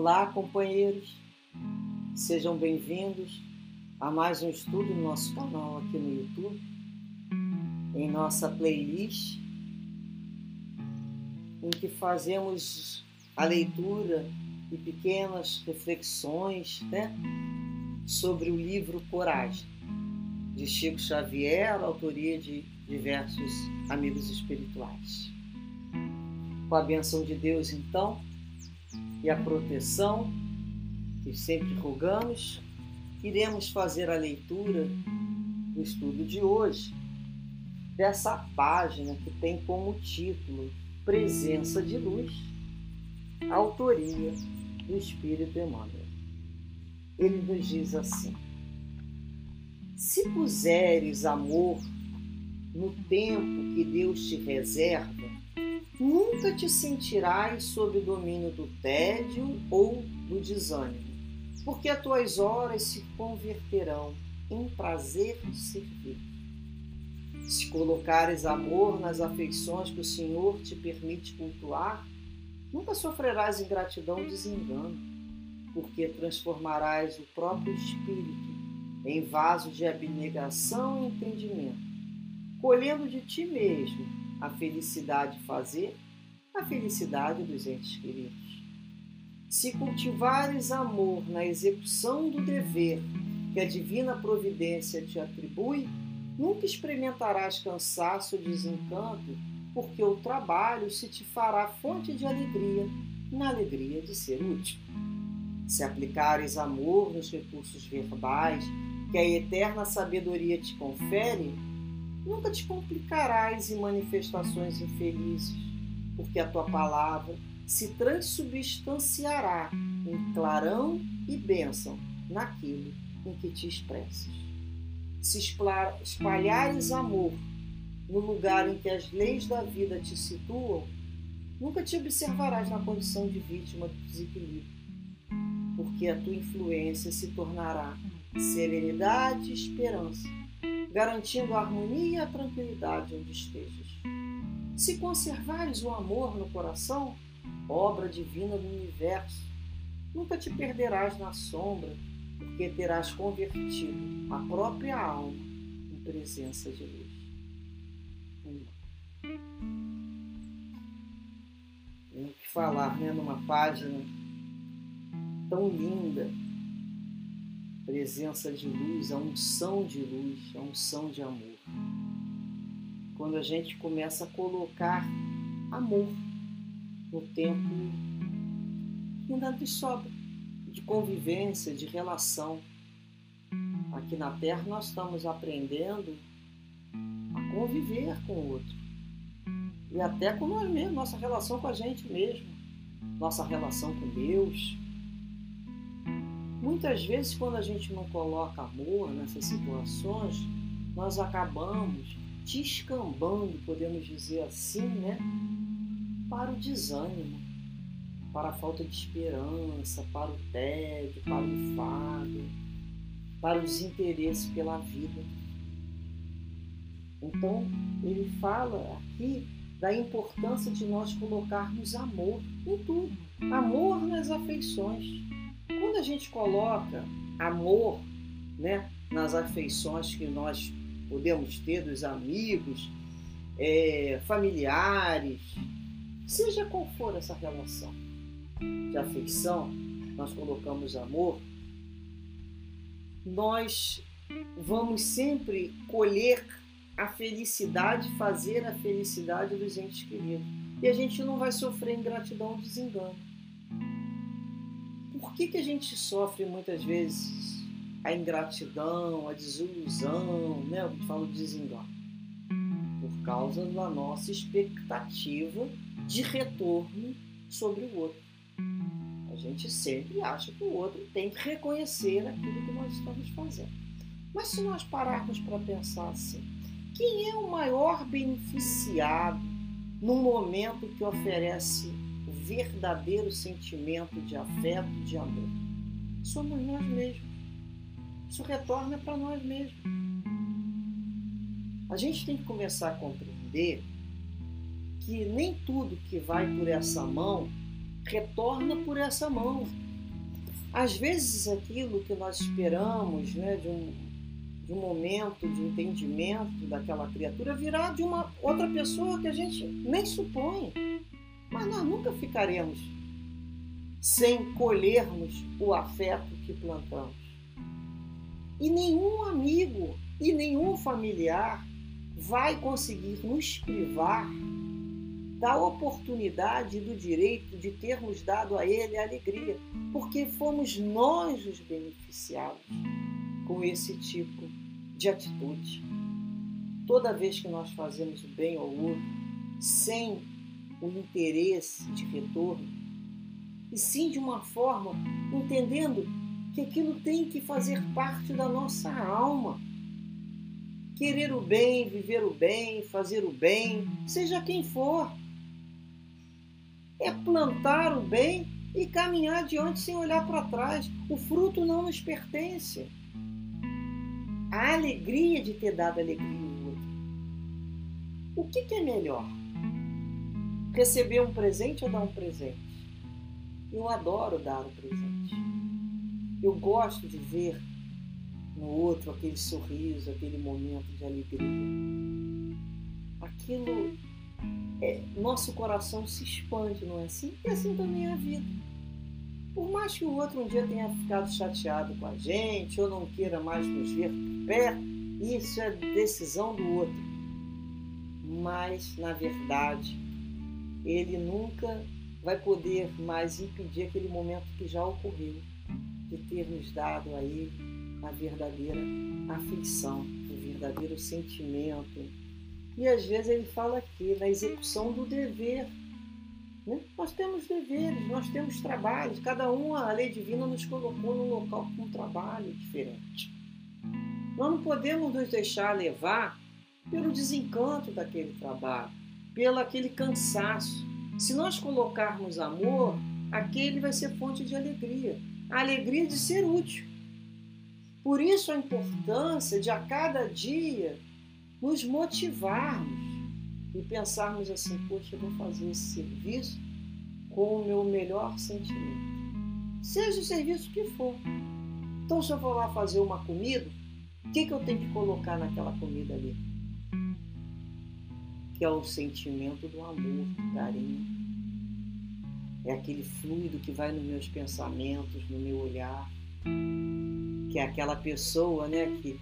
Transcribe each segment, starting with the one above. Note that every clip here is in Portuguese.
Olá, companheiros, sejam bem-vindos a mais um estudo no nosso canal aqui no YouTube, em nossa playlist, em que fazemos a leitura e pequenas reflexões né, sobre o livro Coragem, de Chico Xavier, autoria de diversos amigos espirituais. Com a benção de Deus, então, e a proteção que sempre rogamos, iremos fazer a leitura do estudo de hoje dessa página que tem como título Presença de Luz, autoria do Espírito Emmanuel. Ele nos diz assim: Se puseres amor no tempo que Deus te reserva, nunca te sentirás sob o domínio do tédio ou do desânimo, porque as tuas horas se converterão em prazer de servir. Se colocares amor nas afeições que o Senhor te permite cultuar, nunca sofrerás ingratidão ou desengano, porque transformarás o próprio espírito em vaso de abnegação e entendimento, colhendo de ti mesmo a felicidade de fazer, a felicidade dos entes queridos. Se cultivares amor na execução do dever que a divina providência te atribui, nunca experimentarás cansaço ou desencanto, porque o trabalho se te fará fonte de alegria, na alegria de ser útil. Se aplicares amor nos recursos verbais que a eterna sabedoria te confere, Nunca te complicarás em manifestações infelizes, porque a tua palavra se transubstanciará em clarão e bênção naquilo em que te expressas. Se espalhares amor no lugar em que as leis da vida te situam, nunca te observarás na condição de vítima do desequilíbrio, porque a tua influência se tornará serenidade e esperança garantindo a harmonia e a tranquilidade onde estejas. Se conservares o amor no coração, obra divina do universo, nunca te perderás na sombra, porque terás convertido a própria alma em presença de luz. Tenho que falar né, numa página tão linda presença de luz, a unção de luz, a unção de amor. Quando a gente começa a colocar amor no tempo que ainda nos sobra, de convivência, de relação. Aqui na Terra nós estamos aprendendo a conviver com o outro. E até com nós mesmos, nossa relação com a gente mesmo, nossa relação com Deus, Muitas vezes, quando a gente não coloca amor nessas situações, nós acabamos descambando, podemos dizer assim, né, para o desânimo, para a falta de esperança, para o tédio, para o enfado, para o desinteresse pela vida. Então, ele fala aqui da importância de nós colocarmos amor em tudo, amor nas afeições quando a gente coloca amor né, nas afeições que nós podemos ter dos amigos, é, familiares, seja qual for essa relação de afeição, nós colocamos amor, nós vamos sempre colher a felicidade, fazer a felicidade dos entes queridos. E a gente não vai sofrer ingratidão ou desengano por que, que a gente sofre muitas vezes a ingratidão, a desilusão, né? Eu falo desengano. Por causa da nossa expectativa de retorno sobre o outro. A gente sempre acha que o outro tem que reconhecer aquilo que nós estamos fazendo. Mas se nós pararmos para pensar assim, quem é o maior beneficiado no momento que oferece verdadeiro sentimento de afeto, de amor. Somos nós mesmos. Isso retorna para nós mesmos. A gente tem que começar a compreender que nem tudo que vai por essa mão retorna por essa mão. às vezes aquilo que nós esperamos né, de, um, de um momento de entendimento daquela criatura virá de uma outra pessoa que a gente nem supõe. Mas nós nunca ficaremos sem colhermos o afeto que plantamos. E nenhum amigo e nenhum familiar vai conseguir nos privar da oportunidade e do direito de termos dado a ele a alegria, porque fomos nós os beneficiados com esse tipo de atitude. Toda vez que nós fazemos o bem ao outro, sem o interesse de retorno, e sim de uma forma entendendo que aquilo tem que fazer parte da nossa alma. Querer o bem, viver o bem, fazer o bem, seja quem for é plantar o bem e caminhar adiante sem olhar para trás. O fruto não nos pertence. A alegria de ter dado alegria ao outro. O que, que é melhor? Receber um presente ou dar um presente? Eu adoro dar um presente. Eu gosto de ver no outro aquele sorriso, aquele momento de alegria. Aquilo é, nosso coração se expande, não é assim? E assim também é a vida. Por mais que o outro um dia tenha ficado chateado com a gente ou não queira mais nos ver por perto, isso é decisão do outro. Mas, na verdade, ele nunca vai poder mais impedir aquele momento que já ocorreu, de ter nos dado a ele a verdadeira afeição, o verdadeiro sentimento, e às vezes ele fala aqui na execução do dever. Né? Nós temos deveres, nós temos trabalhos, cada um, a lei divina nos colocou num local com um trabalho diferente. Nós não podemos nos deixar levar pelo desencanto daquele trabalho, pelo aquele cansaço. Se nós colocarmos amor, aquele vai ser fonte de alegria, a alegria de ser útil. Por isso a importância de a cada dia nos motivarmos e pensarmos assim: poxa, eu vou fazer esse serviço com o meu melhor sentimento. Seja o serviço que for. Então, se eu vou lá fazer uma comida, o que, que eu tenho que colocar naquela comida ali? Que é o sentimento do amor, do carinho. É aquele fluido que vai nos meus pensamentos, no meu olhar. Que é aquela pessoa né, que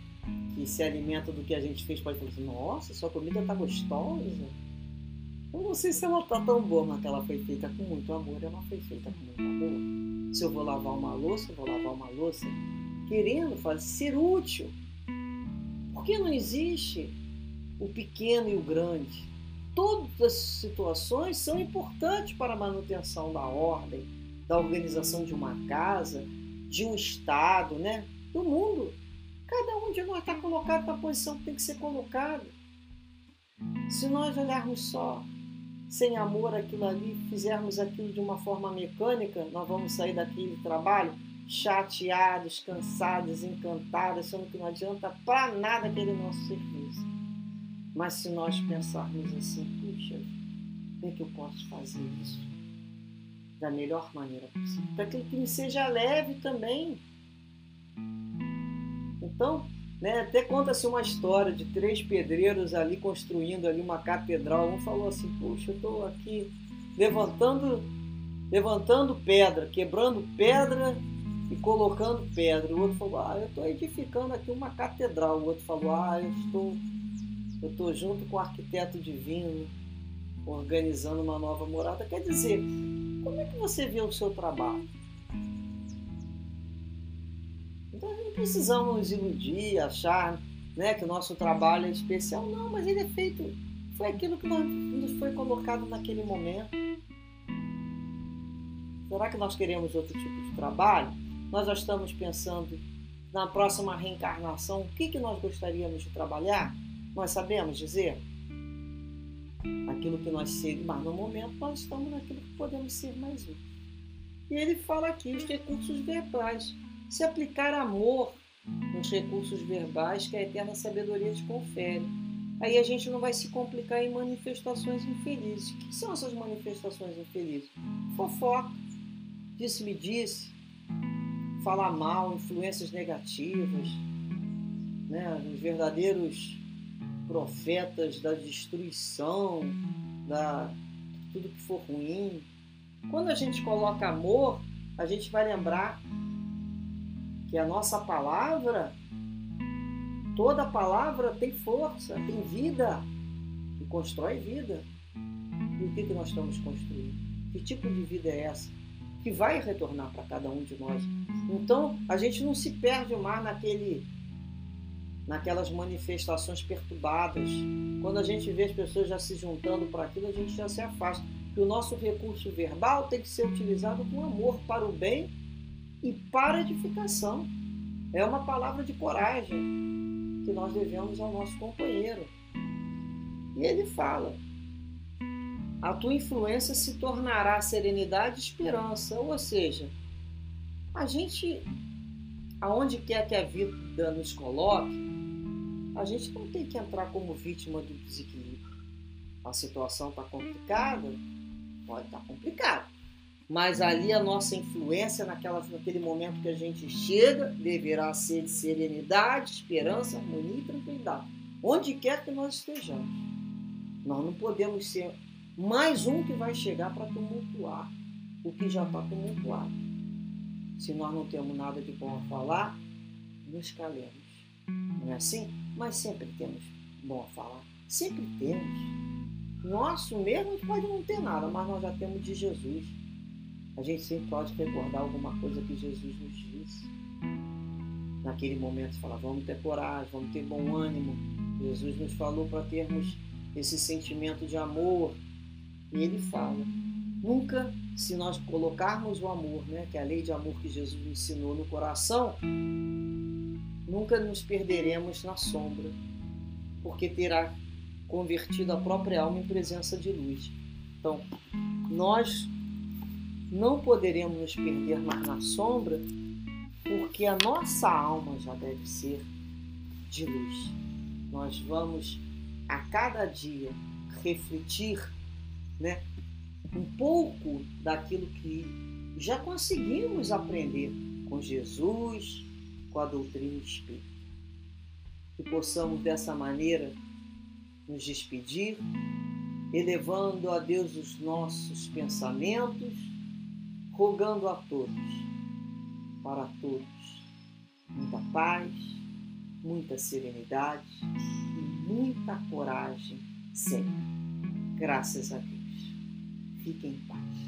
que se alimenta do que a gente fez pode falar assim, nossa, sua comida tá gostosa. Eu não sei se ela tá tão boa, mas ela foi feita com muito amor, ela foi feita com muito amor. Se eu vou lavar uma louça, eu vou lavar uma louça querendo fazer, ser útil. Porque não existe o pequeno e o grande. Todas as situações são importantes para a manutenção da ordem, da organização de uma casa, de um estado, né? do mundo. Cada um de nós está colocado na posição que tem que ser colocado. Se nós olharmos só sem amor aquilo ali, fizermos aquilo de uma forma mecânica, nós vamos sair daquele trabalho chateados, cansados, encantados, sendo que não adianta para nada aquele nosso serviço. Mas se nós pensarmos assim, puxa, como é que eu posso fazer isso da melhor maneira possível? Para que me seja leve também. Então, né, até conta-se uma história de três pedreiros ali construindo ali uma catedral. Um falou assim, puxa, eu estou aqui levantando, levantando pedra, quebrando pedra e colocando pedra. O outro falou, ah, eu estou edificando aqui uma catedral. O outro falou, ah, eu estou, eu estou junto com o arquiteto divino, organizando uma nova morada. Quer dizer, como é que você vê o seu trabalho? precisamos nos iludir, achar né, que o nosso trabalho é especial. Não, mas ele é feito, foi aquilo que nos foi colocado naquele momento. Será que nós queremos outro tipo de trabalho? Nós já estamos pensando na próxima reencarnação, o que, que nós gostaríamos de trabalhar? Nós sabemos dizer aquilo que nós seremos, mas no momento nós estamos naquilo que podemos ser mais úteis. E ele fala aqui os recursos verbais se aplicar amor nos recursos verbais que a eterna sabedoria te confere. Aí a gente não vai se complicar em manifestações infelizes. O que são essas manifestações infelizes? Fofoca, disse-me disse, falar mal, influências negativas, né? os verdadeiros profetas da destruição, da tudo que for ruim. Quando a gente coloca amor, a gente vai lembrar que a nossa palavra, toda palavra tem força, tem vida e constrói vida. E o que, que nós estamos construindo? Que tipo de vida é essa? Que vai retornar para cada um de nós. Então, a gente não se perde mais naquele naquelas manifestações perturbadas. Quando a gente vê as pessoas já se juntando para aquilo, a gente já se afasta. Que o nosso recurso verbal tem que ser utilizado com amor para o bem e para edificação. É uma palavra de coragem que nós devemos ao nosso companheiro. E ele fala: a tua influência se tornará serenidade e esperança. Ou seja, a gente, aonde quer que a vida nos coloque, a gente não tem que entrar como vítima do desequilíbrio. A situação está complicada? Pode estar tá complicada. Mas ali a nossa influência naquela, naquele momento que a gente chega deverá ser de serenidade, esperança, harmonia e tranquilidade. Onde quer que nós estejamos. Nós não podemos ser mais um que vai chegar para tumultuar o que já está tumultuado. Se nós não temos nada de bom a falar, nos calemos. Não é assim? Mas sempre temos bom a falar. Sempre temos. Nosso mesmo pode não ter nada, mas nós já temos de Jesus. A gente sempre pode recordar alguma coisa que Jesus nos disse. Naquele momento, falar, vamos ter coragem, vamos ter bom ânimo. Jesus nos falou para termos esse sentimento de amor. E ele fala: nunca, se nós colocarmos o amor, né, que é a lei de amor que Jesus ensinou no coração, nunca nos perderemos na sombra, porque terá convertido a própria alma em presença de luz. Então, nós não poderemos nos perder mais na sombra, porque a nossa alma já deve ser de luz. Nós vamos a cada dia refletir, né, um pouco daquilo que já conseguimos aprender com Jesus, com a doutrina espírita. Que possamos dessa maneira nos despedir, elevando a Deus os nossos pensamentos, rogando a todos, para todos, muita paz, muita serenidade e muita coragem sempre. Graças a Deus. Fiquem em paz.